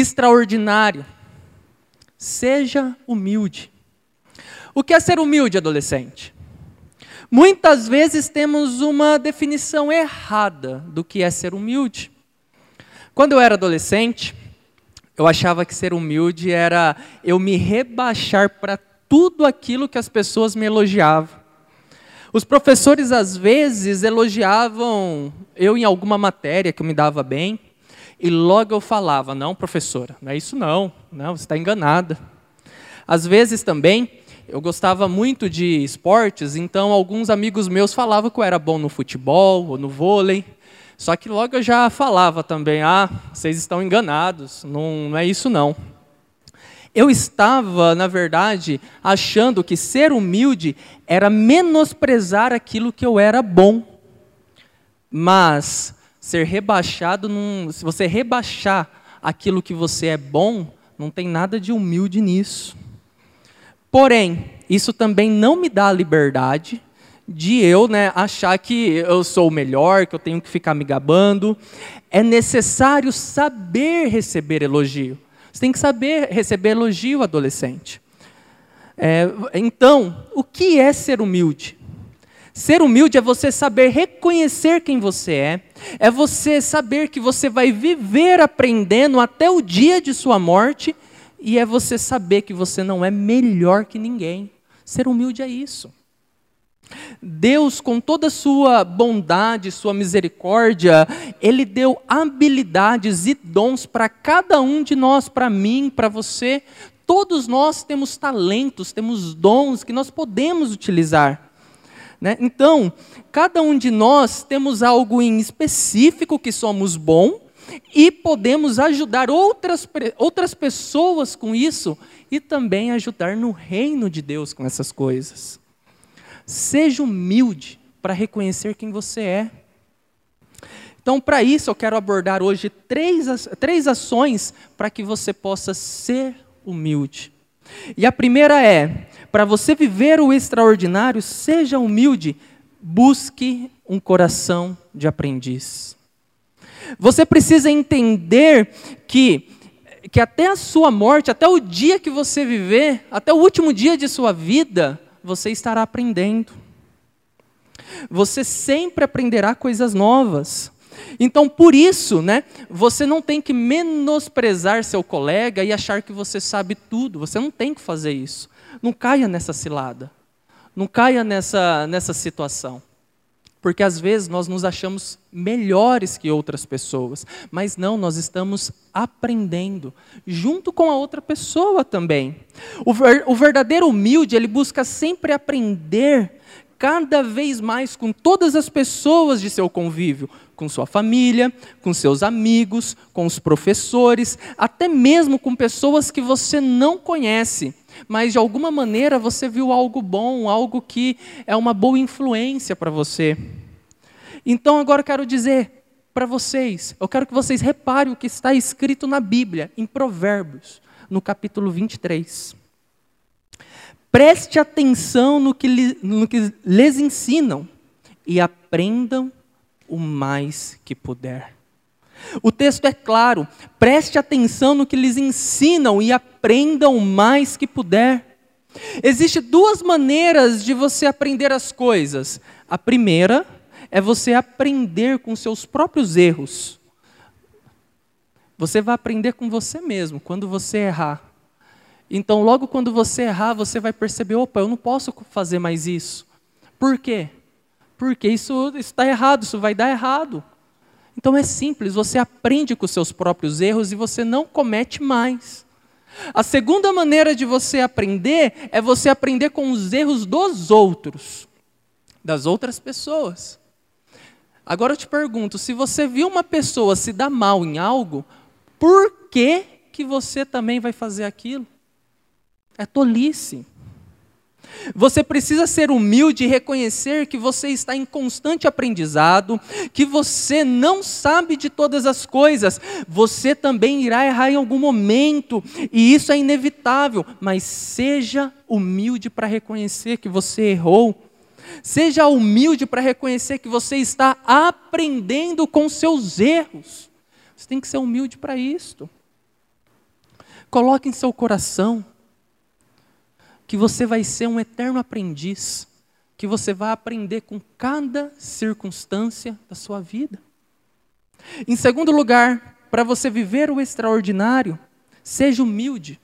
extraordinário. Seja humilde. O que é ser humilde, adolescente? Muitas vezes temos uma definição errada do que é ser humilde. Quando eu era adolescente, eu achava que ser humilde era eu me rebaixar para tudo aquilo que as pessoas me elogiavam. Os professores às vezes elogiavam eu em alguma matéria que eu me dava bem, e logo eu falava: "Não, professora, não é isso não, não, você está enganada". Às vezes também eu gostava muito de esportes, então alguns amigos meus falavam que eu era bom no futebol ou no vôlei. Só que logo eu já falava também, ah, vocês estão enganados, não, não é isso não. Eu estava, na verdade, achando que ser humilde era menosprezar aquilo que eu era bom. Mas ser rebaixado, num, se você rebaixar aquilo que você é bom, não tem nada de humilde nisso. Porém, isso também não me dá a liberdade de eu né, achar que eu sou o melhor, que eu tenho que ficar me gabando. É necessário saber receber elogio. Você tem que saber receber elogio, adolescente. É, então, o que é ser humilde? Ser humilde é você saber reconhecer quem você é, é você saber que você vai viver aprendendo até o dia de sua morte, e é você saber que você não é melhor que ninguém. Ser humilde é isso. Deus, com toda a sua bondade, sua misericórdia, Ele deu habilidades e dons para cada um de nós, para mim, para você. Todos nós temos talentos, temos dons que nós podemos utilizar. Né? Então, cada um de nós temos algo em específico que somos bom e podemos ajudar outras, outras pessoas com isso e também ajudar no reino de Deus com essas coisas. Seja humilde para reconhecer quem você é. Então, para isso, eu quero abordar hoje três, três ações para que você possa ser humilde. E a primeira é: para você viver o extraordinário, seja humilde, busque um coração de aprendiz. Você precisa entender que, que até a sua morte, até o dia que você viver, até o último dia de sua vida, você estará aprendendo. Você sempre aprenderá coisas novas. Então, por isso, né, você não tem que menosprezar seu colega e achar que você sabe tudo. Você não tem que fazer isso. Não caia nessa cilada. Não caia nessa, nessa situação. Porque às vezes nós nos achamos melhores que outras pessoas, mas não, nós estamos aprendendo, junto com a outra pessoa também. O, ver, o verdadeiro humilde, ele busca sempre aprender cada vez mais com todas as pessoas de seu convívio, com sua família, com seus amigos, com os professores, até mesmo com pessoas que você não conhece mas de alguma maneira você viu algo bom, algo que é uma boa influência para você. Então agora eu quero dizer para vocês, eu quero que vocês reparem o que está escrito na Bíblia, em Provérbios, no capítulo 23. Preste atenção no que, li, no que lhes ensinam e aprendam o mais que puder. O texto é claro, preste atenção no que lhes ensinam e aprendam o mais que puder. Existem duas maneiras de você aprender as coisas. A primeira é você aprender com seus próprios erros. Você vai aprender com você mesmo, quando você errar. Então, logo quando você errar, você vai perceber: opa, eu não posso fazer mais isso. Por quê? Porque isso está errado, isso vai dar errado. Então é simples, você aprende com seus próprios erros e você não comete mais. A segunda maneira de você aprender é você aprender com os erros dos outros, das outras pessoas. Agora eu te pergunto, se você viu uma pessoa se dar mal em algo, por que que você também vai fazer aquilo? É tolice. Você precisa ser humilde e reconhecer que você está em constante aprendizado, que você não sabe de todas as coisas. Você também irá errar em algum momento, e isso é inevitável, mas seja humilde para reconhecer que você errou. Seja humilde para reconhecer que você está aprendendo com seus erros. Você tem que ser humilde para isto. Coloque em seu coração que você vai ser um eterno aprendiz, que você vai aprender com cada circunstância da sua vida. Em segundo lugar, para você viver o extraordinário, seja humilde.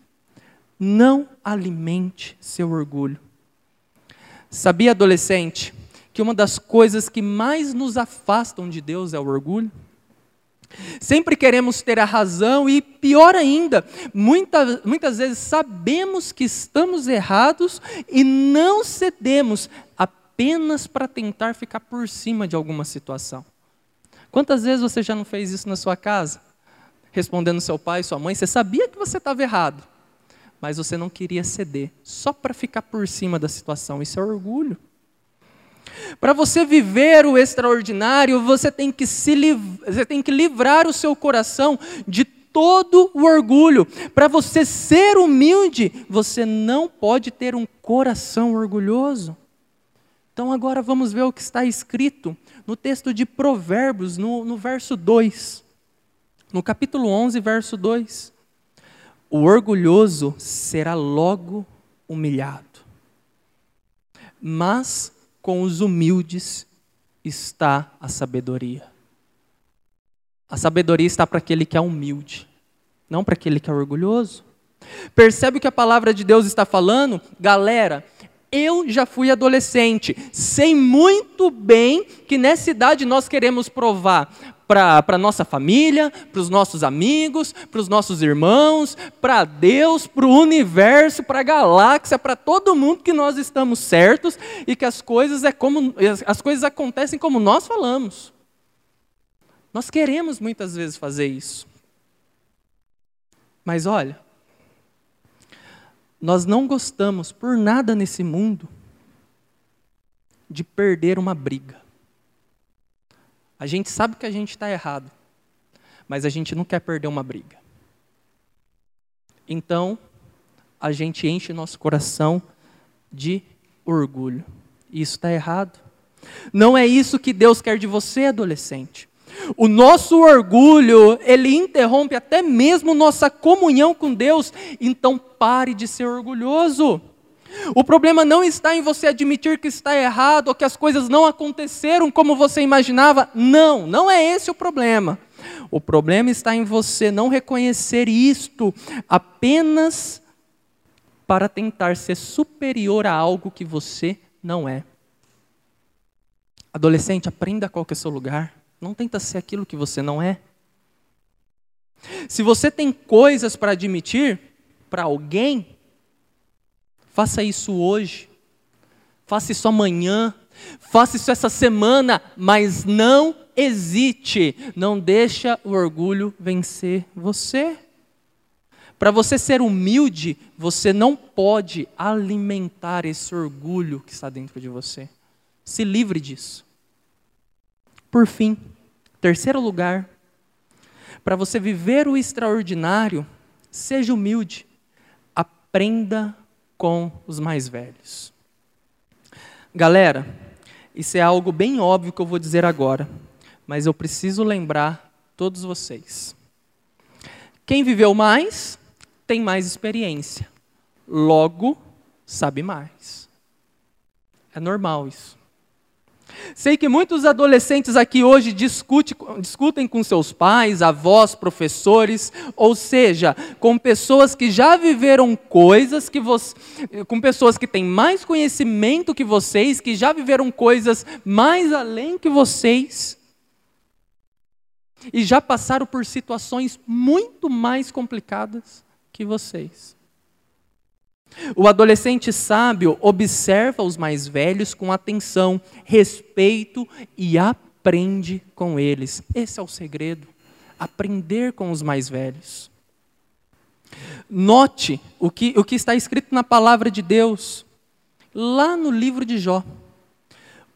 Não alimente seu orgulho. Sabia, adolescente, que uma das coisas que mais nos afastam de Deus é o orgulho? Sempre queremos ter a razão e, pior ainda, muitas, muitas vezes sabemos que estamos errados e não cedemos apenas para tentar ficar por cima de alguma situação. Quantas vezes você já não fez isso na sua casa? Respondendo seu pai, sua mãe, você sabia que você estava errado, mas você não queria ceder, só para ficar por cima da situação. Isso é orgulho. Para você viver o extraordinário, você tem que se você tem que livrar o seu coração de todo o orgulho. Para você ser humilde, você não pode ter um coração orgulhoso. Então agora vamos ver o que está escrito no texto de Provérbios, no, no verso 2. No capítulo 11, verso 2. O orgulhoso será logo humilhado, mas com os humildes está a sabedoria. A sabedoria está para aquele que é humilde, não para aquele que é orgulhoso. Percebe o que a palavra de Deus está falando? Galera, eu já fui adolescente, sei muito bem que nessa idade nós queremos provar para a nossa família, para os nossos amigos, para os nossos irmãos, para Deus, para o universo, para a galáxia, para todo mundo que nós estamos certos e que as coisas é como as coisas acontecem como nós falamos. Nós queremos muitas vezes fazer isso. Mas olha, nós não gostamos por nada nesse mundo de perder uma briga. A gente sabe que a gente está errado, mas a gente não quer perder uma briga. Então, a gente enche nosso coração de orgulho. Isso está errado. Não é isso que Deus quer de você, adolescente. O nosso orgulho, ele interrompe até mesmo nossa comunhão com Deus. Então pare de ser orgulhoso. O problema não está em você admitir que está errado ou que as coisas não aconteceram como você imaginava. Não, não é esse o problema. O problema está em você não reconhecer isto apenas para tentar ser superior a algo que você não é. Adolescente, aprenda qual que é o seu lugar. Não tenta ser aquilo que você não é. Se você tem coisas para admitir para alguém, Faça isso hoje. Faça isso amanhã. Faça isso essa semana, mas não hesite. Não deixa o orgulho vencer você. Para você ser humilde, você não pode alimentar esse orgulho que está dentro de você. Se livre disso. Por fim, terceiro lugar, para você viver o extraordinário, seja humilde. Aprenda com os mais velhos. Galera, isso é algo bem óbvio que eu vou dizer agora, mas eu preciso lembrar todos vocês. Quem viveu mais tem mais experiência, logo sabe mais. É normal isso. Sei que muitos adolescentes aqui hoje discute, discutem com seus pais, avós, professores, ou seja, com pessoas que já viveram coisas que você, com pessoas que têm mais conhecimento que vocês, que já viveram coisas mais além que vocês. E já passaram por situações muito mais complicadas que vocês. O adolescente sábio observa os mais velhos com atenção, respeito e aprende com eles. Esse é o segredo. Aprender com os mais velhos. Note o que, o que está escrito na palavra de Deus, lá no livro de Jó.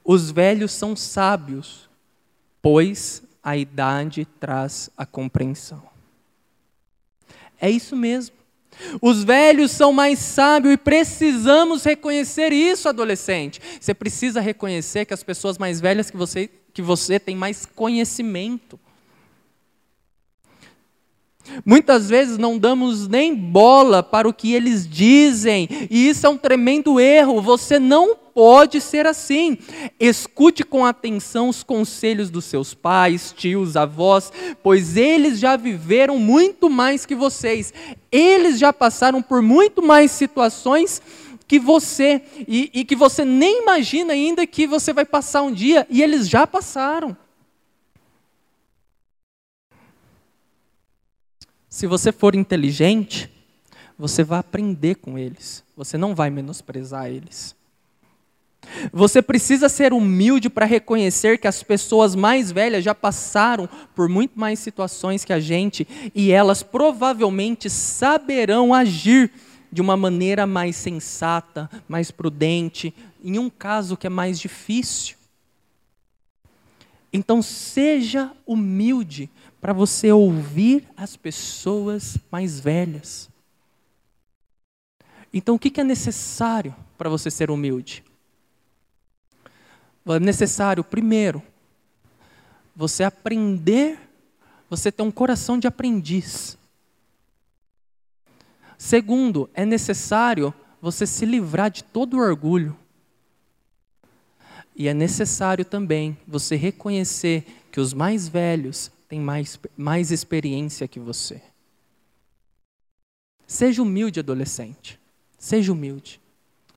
Os velhos são sábios, pois a idade traz a compreensão. É isso mesmo. Os velhos são mais sábios e precisamos reconhecer isso, adolescente. Você precisa reconhecer que as pessoas mais velhas que você, que você têm mais conhecimento. Muitas vezes não damos nem bola para o que eles dizem, e isso é um tremendo erro. Você não pode ser assim. Escute com atenção os conselhos dos seus pais, tios, avós, pois eles já viveram muito mais que vocês. Eles já passaram por muito mais situações que você, e, e que você nem imagina ainda que você vai passar um dia, e eles já passaram. Se você for inteligente, você vai aprender com eles. Você não vai menosprezar eles. Você precisa ser humilde para reconhecer que as pessoas mais velhas já passaram por muito mais situações que a gente e elas provavelmente saberão agir de uma maneira mais sensata, mais prudente, em um caso que é mais difícil. Então, seja humilde para você ouvir as pessoas mais velhas. Então, o que é necessário para você ser humilde? É necessário, primeiro, você aprender, você ter um coração de aprendiz. Segundo, é necessário você se livrar de todo orgulho. E é necessário também você reconhecer que os mais velhos tem mais, mais experiência que você. Seja humilde, adolescente. Seja humilde.